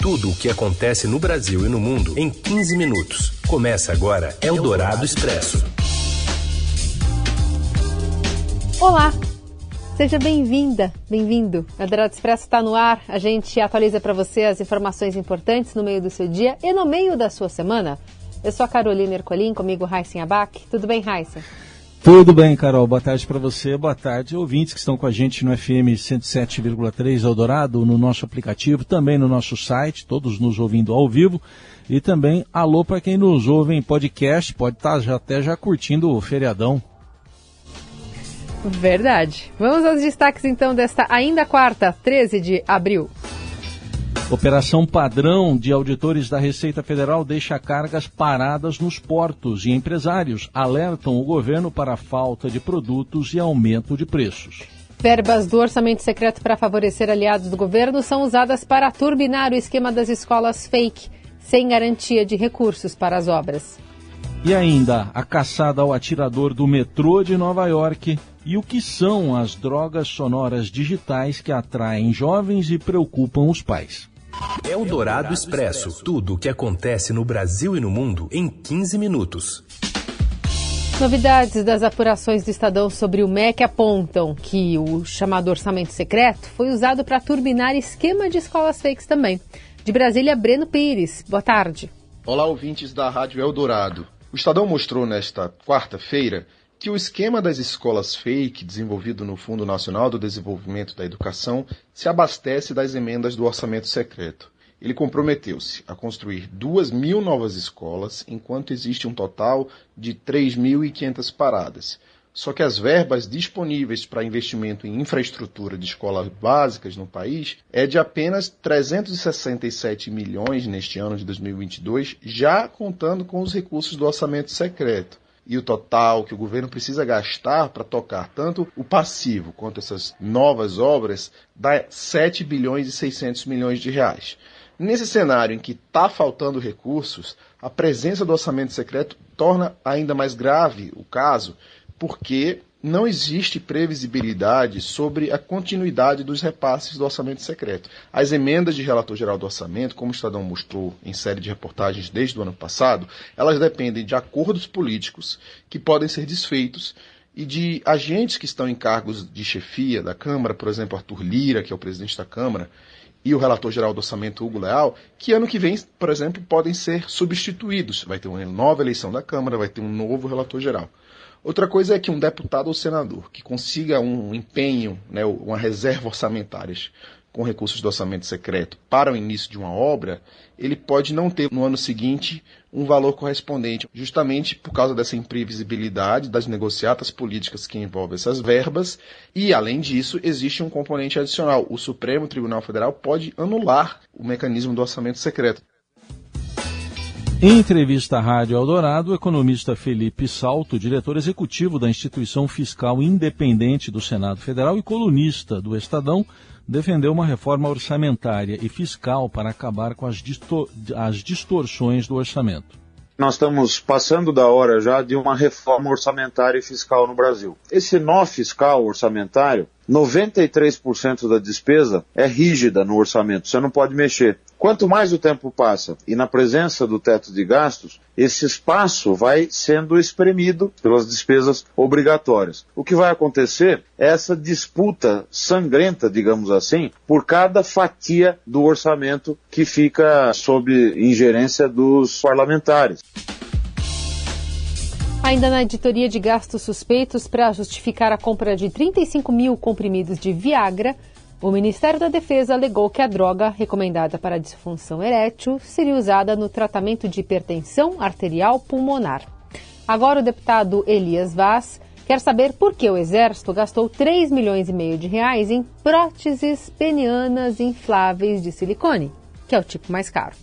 Tudo o que acontece no Brasil e no mundo em 15 minutos. Começa agora Eldorado Expresso. Olá, seja bem-vinda, bem-vindo. Eldorado Expresso está no ar. A gente atualiza para você as informações importantes no meio do seu dia e no meio da sua semana. Eu sou a Carolina Ercolim, comigo Raíssen Abac. Tudo bem, Raíssen? Tudo bem, Carol. Boa tarde para você. Boa tarde, ouvintes que estão com a gente no FM 107,3 Eldorado, no nosso aplicativo, também no nosso site, todos nos ouvindo ao vivo. E também alô para quem nos ouve em podcast, pode estar tá já, até já curtindo o feriadão. Verdade. Vamos aos destaques então desta ainda quarta, 13 de abril. Operação padrão de auditores da Receita Federal deixa cargas paradas nos portos e empresários alertam o governo para a falta de produtos e aumento de preços. Verbas do orçamento secreto para favorecer aliados do governo são usadas para turbinar o esquema das escolas fake, sem garantia de recursos para as obras. E ainda a caçada ao atirador do metrô de Nova York e o que são as drogas sonoras digitais que atraem jovens e preocupam os pais. Eldorado Expresso. Tudo o que acontece no Brasil e no mundo em 15 minutos. Novidades das apurações do Estadão sobre o MEC apontam que o chamado orçamento secreto foi usado para turbinar esquema de escolas fakes também. De Brasília, Breno Pires. Boa tarde. Olá, ouvintes da Rádio Eldorado. O Estadão mostrou nesta quarta-feira que o esquema das escolas fake, desenvolvido no Fundo Nacional do Desenvolvimento da Educação, se abastece das emendas do orçamento secreto. Ele comprometeu-se a construir duas mil novas escolas, enquanto existe um total de 3.500 paradas. Só que as verbas disponíveis para investimento em infraestrutura de escolas básicas no país é de apenas 367 milhões neste ano de 2022, já contando com os recursos do orçamento secreto e o total que o governo precisa gastar para tocar tanto o passivo quanto essas novas obras dá 7 bilhões e 600 milhões de reais. Nesse cenário em que está faltando recursos, a presença do orçamento secreto torna ainda mais grave o caso, porque não existe previsibilidade sobre a continuidade dos repasses do orçamento secreto. As emendas de relator geral do orçamento, como o Estadão mostrou em série de reportagens desde o ano passado, elas dependem de acordos políticos que podem ser desfeitos e de agentes que estão em cargos de chefia da Câmara, por exemplo, Arthur Lira, que é o presidente da Câmara, e o relator geral do orçamento, Hugo Leal, que ano que vem, por exemplo, podem ser substituídos. Vai ter uma nova eleição da Câmara, vai ter um novo relator geral. Outra coisa é que um deputado ou senador que consiga um empenho, né, uma reserva orçamentária com recursos do orçamento secreto para o início de uma obra, ele pode não ter no ano seguinte um valor correspondente, justamente por causa dessa imprevisibilidade das negociatas políticas que envolvem essas verbas, e além disso, existe um componente adicional. O Supremo Tribunal Federal pode anular o mecanismo do orçamento secreto. Em entrevista à Rádio Eldorado, o economista Felipe Salto, diretor executivo da Instituição Fiscal Independente do Senado Federal e colunista do Estadão, defendeu uma reforma orçamentária e fiscal para acabar com as, distor as distorções do orçamento. Nós estamos passando da hora já de uma reforma orçamentária e fiscal no Brasil. Esse nó fiscal orçamentário 93% da despesa é rígida no orçamento, você não pode mexer. Quanto mais o tempo passa e na presença do teto de gastos, esse espaço vai sendo espremido pelas despesas obrigatórias. O que vai acontecer é essa disputa sangrenta, digamos assim, por cada fatia do orçamento que fica sob ingerência dos parlamentares. Ainda na editoria de gastos suspeitos para justificar a compra de 35 mil comprimidos de Viagra, o Ministério da Defesa alegou que a droga, recomendada para disfunção erétil, seria usada no tratamento de hipertensão arterial pulmonar. Agora o deputado Elias Vaz quer saber por que o Exército gastou 3 milhões e meio de reais em próteses penianas infláveis de silicone, que é o tipo mais caro.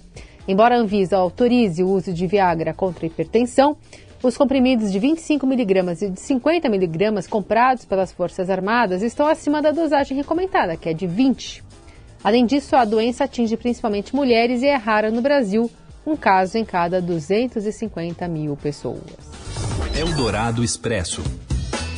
Embora a Anvisa autorize o uso de Viagra contra hipertensão, os comprimidos de 25mg e de 50mg comprados pelas Forças Armadas estão acima da dosagem recomendada, que é de 20. Além disso, a doença atinge principalmente mulheres e é rara no Brasil, um caso em cada 250 mil pessoas. Eldorado Expresso.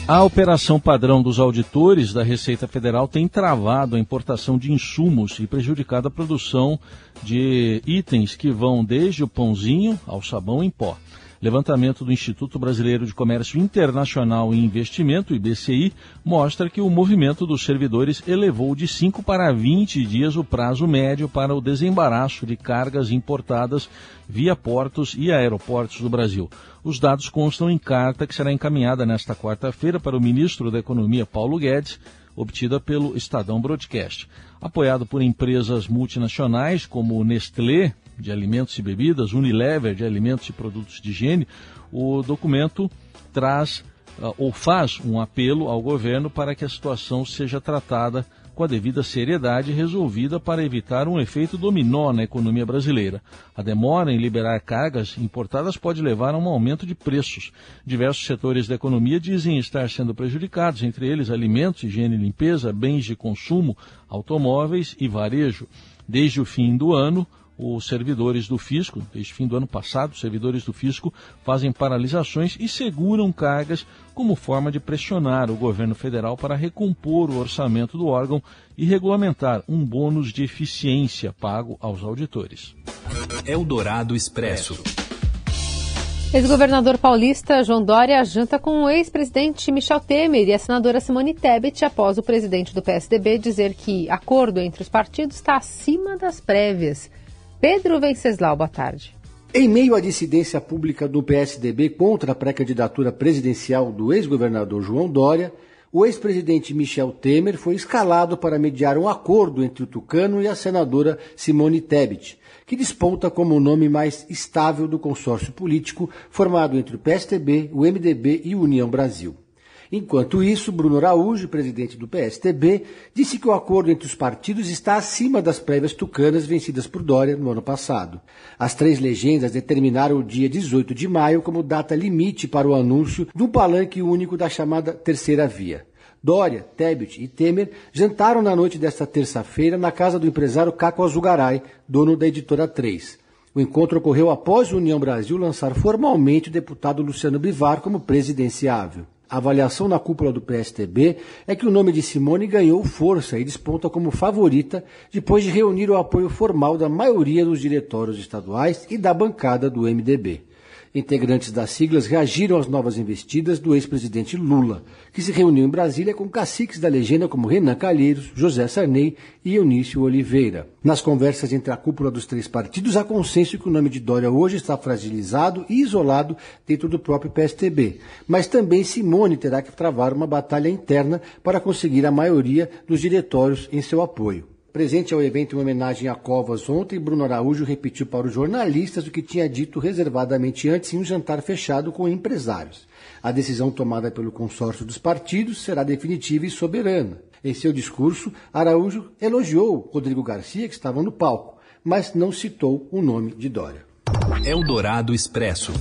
A operação padrão dos auditores da Receita Federal tem travado a importação de insumos e prejudicado a produção de itens que vão desde o pãozinho ao sabão em pó. Levantamento do Instituto Brasileiro de Comércio Internacional e Investimento, IBCI, mostra que o movimento dos servidores elevou de 5 para 20 dias o prazo médio para o desembaraço de cargas importadas via portos e aeroportos do Brasil. Os dados constam em carta que será encaminhada nesta quarta-feira para o ministro da Economia, Paulo Guedes, obtida pelo Estadão Broadcast. Apoiado por empresas multinacionais como Nestlé, de alimentos e bebidas, Unilever de alimentos e produtos de higiene, o documento traz uh, ou faz um apelo ao governo para que a situação seja tratada com a devida seriedade resolvida para evitar um efeito dominó na economia brasileira. A demora em liberar cargas importadas pode levar a um aumento de preços. Diversos setores da economia dizem estar sendo prejudicados, entre eles alimentos, higiene e limpeza, bens de consumo, automóveis e varejo. Desde o fim do ano, os servidores do fisco, desde fim do ano passado, os servidores do fisco fazem paralisações e seguram cargas como forma de pressionar o governo federal para recompor o orçamento do órgão e regulamentar um bônus de eficiência pago aos auditores. Eldorado Expresso. Ex-governador paulista João Dória janta com o ex-presidente Michel Temer e a senadora Simone Tebet após o presidente do PSDB dizer que acordo entre os partidos está acima das prévias. Pedro Venceslau, boa tarde. Em meio à dissidência pública do PSDB contra a pré-candidatura presidencial do ex-governador João Dória, o ex-presidente Michel Temer foi escalado para mediar um acordo entre o tucano e a senadora Simone Tebet, que desponta como o nome mais estável do consórcio político formado entre o PSDB, o MDB e União Brasil. Enquanto isso, Bruno Araújo, presidente do PSTB, disse que o acordo entre os partidos está acima das prévias tucanas vencidas por Dória no ano passado. As três legendas determinaram o dia 18 de maio como data limite para o anúncio do palanque único da chamada Terceira Via. Dória, Tebet e Temer jantaram na noite desta terça-feira na casa do empresário Caco Azugaray, dono da editora 3. O encontro ocorreu após a União Brasil lançar formalmente o deputado Luciano Bivar como presidenciável. A avaliação na cúpula do PSTB é que o nome de Simone ganhou força e desponta como favorita depois de reunir o apoio formal da maioria dos diretórios estaduais e da bancada do MDB. Integrantes das siglas reagiram às novas investidas do ex-presidente Lula, que se reuniu em Brasília com caciques da legenda como Renan Calheiros, José Sarney e Eunício Oliveira. Nas conversas entre a cúpula dos três partidos, há consenso que o nome de Dória hoje está fragilizado e isolado dentro do próprio PSTB. Mas também Simone terá que travar uma batalha interna para conseguir a maioria dos diretórios em seu apoio. Presente ao evento em homenagem a Covas ontem, Bruno Araújo repetiu para os jornalistas o que tinha dito reservadamente antes em um jantar fechado com empresários. A decisão tomada pelo consórcio dos partidos será definitiva e soberana. Em seu discurso, Araújo elogiou Rodrigo Garcia, que estava no palco, mas não citou o nome de Dória. Eldorado Expresso.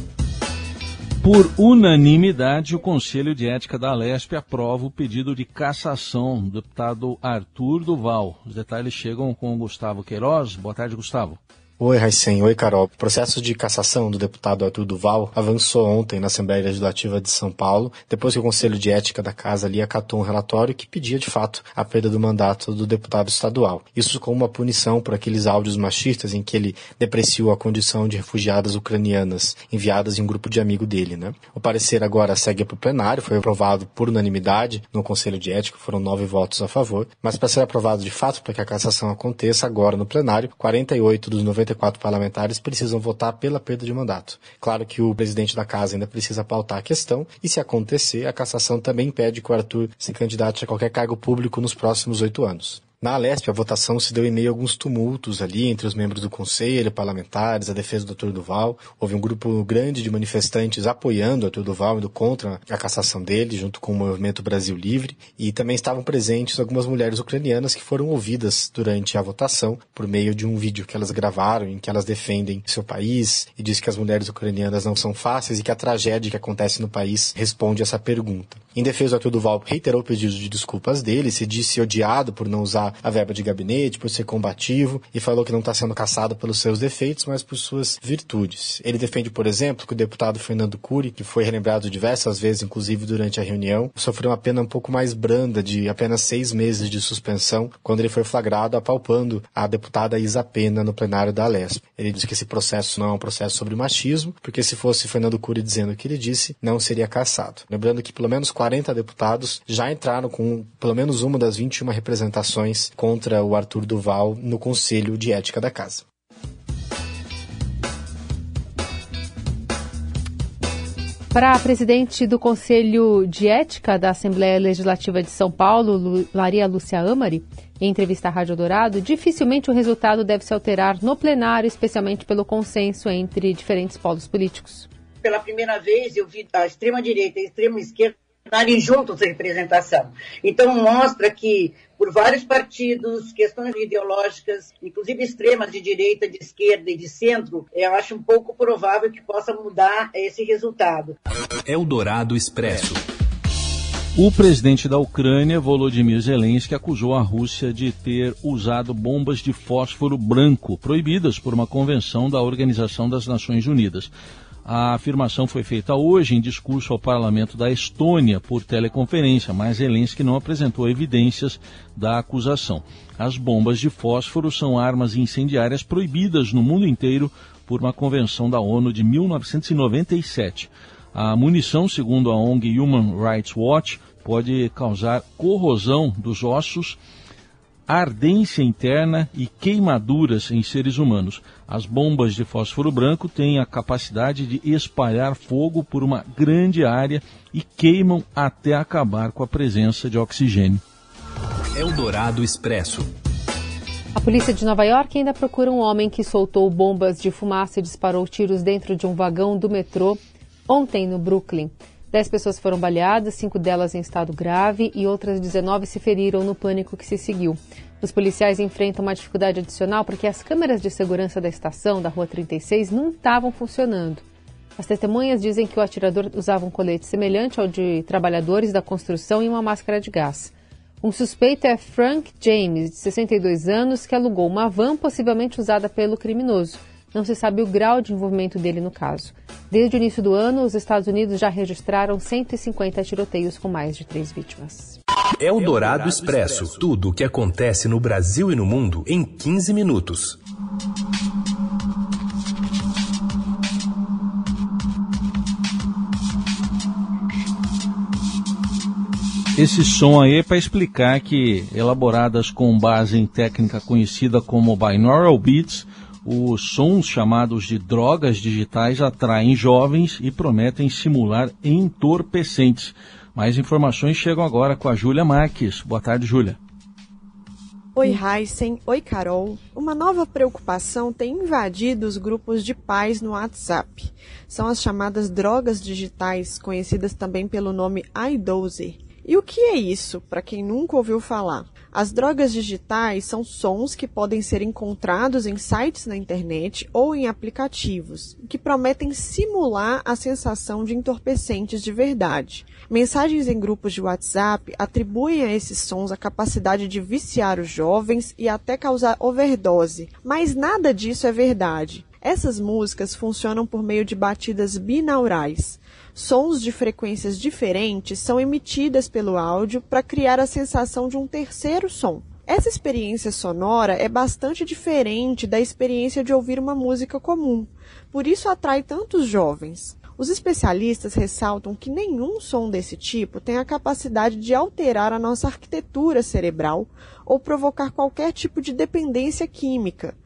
Por unanimidade, o Conselho de Ética da Alesp aprova o pedido de cassação do deputado Arthur Duval. Os detalhes chegam com o Gustavo Queiroz. Boa tarde, Gustavo. Oi, Raicen. Oi, Carol. O processo de cassação do deputado Arthur Duval avançou ontem na Assembleia Legislativa de São Paulo, depois que o Conselho de Ética da Casa ali acatou um relatório que pedia, de fato, a perda do mandato do deputado estadual. Isso como uma punição por aqueles áudios machistas em que ele depreciou a condição de refugiadas ucranianas enviadas em um grupo de amigo dele, né? O parecer agora segue para o plenário, foi aprovado por unanimidade no Conselho de Ética, foram nove votos a favor, mas para ser aprovado de fato, para que a cassação aconteça agora no plenário, 48 dos 90 94 parlamentares precisam votar pela perda de mandato. Claro que o presidente da casa ainda precisa pautar a questão e, se acontecer, a cassação também impede que o Arthur se candidate a qualquer cargo público nos próximos oito anos. Na Alesp, a votação se deu em meio a alguns tumultos ali entre os membros do conselho, parlamentares, a defesa do Dr. Duval. Houve um grupo grande de manifestantes apoiando o Dr. Duval, indo contra a cassação dele, junto com o Movimento Brasil Livre. E também estavam presentes algumas mulheres ucranianas que foram ouvidas durante a votação por meio de um vídeo que elas gravaram em que elas defendem seu país e diz que as mulheres ucranianas não são fáceis e que a tragédia que acontece no país responde essa pergunta. Em defesa do Dr. Duval, reiterou o pedido de desculpas dele, se disse odiado por não usar a verba de gabinete, por ser combativo, e falou que não está sendo caçado pelos seus defeitos, mas por suas virtudes. Ele defende, por exemplo, que o deputado Fernando Cury, que foi relembrado diversas vezes, inclusive durante a reunião, sofreu uma pena um pouco mais branda, de apenas seis meses de suspensão, quando ele foi flagrado apalpando a deputada Isa Pena no plenário da Alesp. Ele disse que esse processo não é um processo sobre machismo, porque se fosse Fernando Cury dizendo o que ele disse, não seria caçado. Lembrando que pelo menos 40 deputados já entraram com pelo menos uma das 21 representações contra o Arthur Duval no Conselho de Ética da Casa. Para a presidente do Conselho de Ética da Assembleia Legislativa de São Paulo, Maria Lúcia Amari, em entrevista à Rádio Dourado, dificilmente o resultado deve se alterar no plenário, especialmente pelo consenso entre diferentes polos políticos. Pela primeira vez, eu vi a extrema-direita e a extrema-esquerda estarem juntos em representação. Então, mostra que, por vários partidos, questões ideológicas, inclusive extremas de direita, de esquerda e de centro, eu acho um pouco provável que possa mudar esse resultado. Eldorado Expresso. O presidente da Ucrânia, Volodymyr Zelensky, acusou a Rússia de ter usado bombas de fósforo branco, proibidas por uma convenção da Organização das Nações Unidas. A afirmação foi feita hoje em discurso ao parlamento da Estônia por teleconferência, mas Zelensky não apresentou evidências da acusação. As bombas de fósforo são armas incendiárias proibidas no mundo inteiro por uma convenção da ONU de 1997. A munição, segundo a ONG Human Rights Watch, pode causar corrosão dos ossos, ardência interna e queimaduras em seres humanos. As bombas de fósforo branco têm a capacidade de espalhar fogo por uma grande área e queimam até acabar com a presença de oxigênio. Eldorado Expresso. A polícia de Nova York ainda procura um homem que soltou bombas de fumaça e disparou tiros dentro de um vagão do metrô ontem no Brooklyn. Dez pessoas foram baleadas, cinco delas em estado grave e outras 19 se feriram no pânico que se seguiu. Os policiais enfrentam uma dificuldade adicional porque as câmeras de segurança da estação da Rua 36 não estavam funcionando. As testemunhas dizem que o atirador usava um colete semelhante ao de trabalhadores da construção e uma máscara de gás. Um suspeito é Frank James, de 62 anos, que alugou uma van possivelmente usada pelo criminoso. Não se sabe o grau de envolvimento dele no caso. Desde o início do ano, os Estados Unidos já registraram 150 tiroteios com mais de três vítimas. Eldorado Expresso. Tudo o que acontece no Brasil e no mundo em 15 minutos. Esse som aí é para explicar que, elaboradas com base em técnica conhecida como binaural beats, os sons chamados de drogas digitais atraem jovens e prometem simular entorpecentes. Mais informações chegam agora com a Júlia Marques. Boa tarde, Júlia. Oi, Heisen. Oi, Carol. Uma nova preocupação tem invadido os grupos de pais no WhatsApp. São as chamadas drogas digitais, conhecidas também pelo nome iDose. E o que é isso, para quem nunca ouviu falar? As drogas digitais são sons que podem ser encontrados em sites na internet ou em aplicativos, que prometem simular a sensação de entorpecentes de verdade. Mensagens em grupos de WhatsApp atribuem a esses sons a capacidade de viciar os jovens e até causar overdose, mas nada disso é verdade. Essas músicas funcionam por meio de batidas binaurais sons de frequências diferentes são emitidas pelo áudio para criar a sensação de um terceiro som. Essa experiência sonora é bastante diferente da experiência de ouvir uma música comum, por isso atrai tantos jovens. Os especialistas ressaltam que nenhum som desse tipo tem a capacidade de alterar a nossa arquitetura cerebral ou provocar qualquer tipo de dependência química.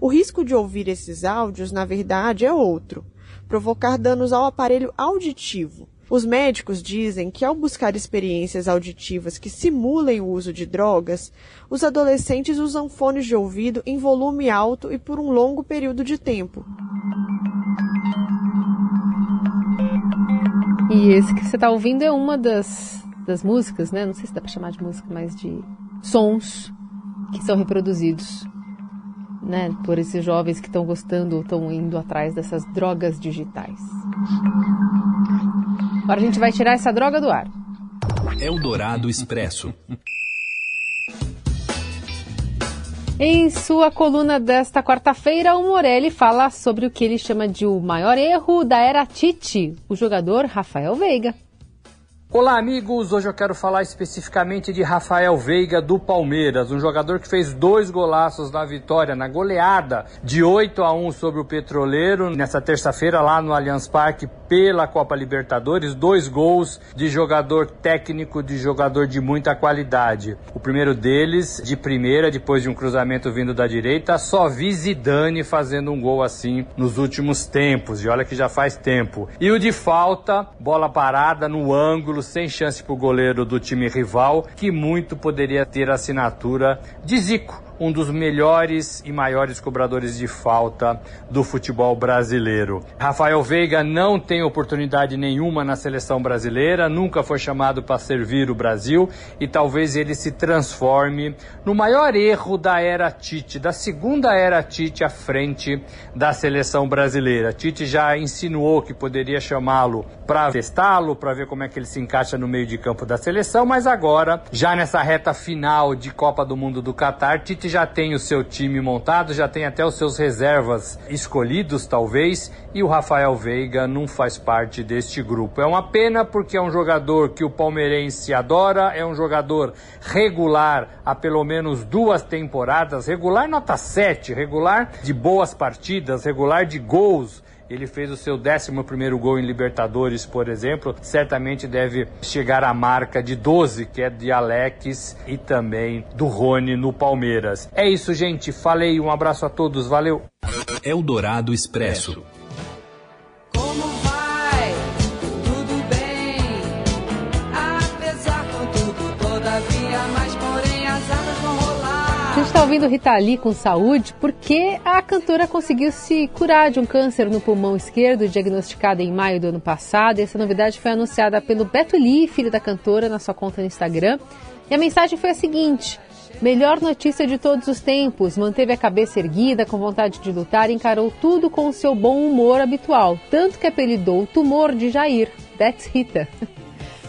O risco de ouvir esses áudios, na verdade, é outro provocar danos ao aparelho auditivo. Os médicos dizem que ao buscar experiências auditivas que simulem o uso de drogas, os adolescentes usam fones de ouvido em volume alto e por um longo período de tempo. E esse que você está ouvindo é uma das, das músicas, né? Não sei se dá para chamar de música, mas de sons que são reproduzidos né, por esses jovens que estão gostando, estão indo atrás dessas drogas digitais. Agora a gente vai tirar essa droga do ar. Eldorado Expresso. Em sua coluna desta quarta-feira, o Morelli fala sobre o que ele chama de o maior erro da era Tite, o jogador Rafael Veiga. Olá, amigos! Hoje eu quero falar especificamente de Rafael Veiga do Palmeiras, um jogador que fez dois golaços na vitória, na goleada de 8 a 1 sobre o Petroleiro, nessa terça-feira lá no Allianz Parque pela Copa Libertadores. Dois gols de jogador técnico, de jogador de muita qualidade. O primeiro deles, de primeira, depois de um cruzamento vindo da direita, só vi Zidane fazendo um gol assim nos últimos tempos, e olha que já faz tempo. E o de falta, bola parada no ângulo sem chance para o goleiro do time rival, que muito poderia ter a assinatura de Zico um dos melhores e maiores cobradores de falta do futebol brasileiro. Rafael Veiga não tem oportunidade nenhuma na seleção brasileira, nunca foi chamado para servir o Brasil e talvez ele se transforme no maior erro da era Tite, da segunda era Tite à frente da seleção brasileira. Tite já insinuou que poderia chamá-lo para testá-lo, para ver como é que ele se encaixa no meio de campo da seleção, mas agora, já nessa reta final de Copa do Mundo do Catar, Tite já tem o seu time montado, já tem até os seus reservas escolhidos, talvez, e o Rafael Veiga não faz parte deste grupo. É uma pena porque é um jogador que o palmeirense adora, é um jogador regular há pelo menos duas temporadas, regular nota 7, regular de boas partidas, regular de gols ele fez o seu 11 gol em Libertadores, por exemplo. Certamente deve chegar à marca de 12, que é de Alex e também do Rony no Palmeiras. É isso, gente. Falei. Um abraço a todos. Valeu. Eldorado Expresso. A gente está ouvindo Rita Lee com saúde porque a cantora conseguiu se curar de um câncer no pulmão esquerdo, diagnosticado em maio do ano passado. Essa novidade foi anunciada pelo Beto Lee, filho da cantora, na sua conta no Instagram. E a mensagem foi a seguinte: Melhor notícia de todos os tempos. Manteve a cabeça erguida, com vontade de lutar encarou tudo com o seu bom humor habitual. Tanto que apelidou o tumor de Jair. That's Rita.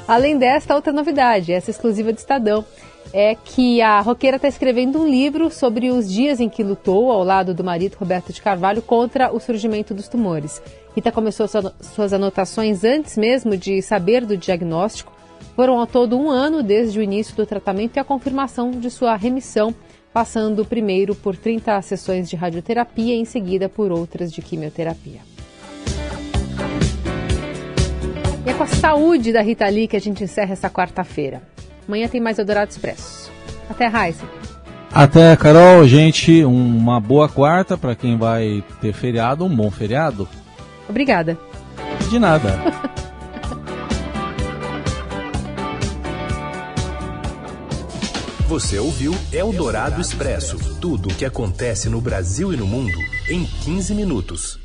Além desta, outra novidade, essa exclusiva de Estadão é que a roqueira está escrevendo um livro sobre os dias em que lutou ao lado do marido Roberto de Carvalho contra o surgimento dos tumores. Rita começou suas anotações antes mesmo de saber do diagnóstico. Foram ao todo um ano desde o início do tratamento e a confirmação de sua remissão, passando primeiro por 30 sessões de radioterapia e em seguida por outras de quimioterapia. E é com a saúde da Rita Lee que a gente encerra essa quarta-feira. Amanhã tem mais Eldorado Expresso. Até, Raiza. Até, Carol. Gente, uma boa quarta para quem vai ter feriado, um bom feriado. Obrigada. De nada. Você ouviu Eldorado Expresso tudo o que acontece no Brasil e no mundo em 15 minutos.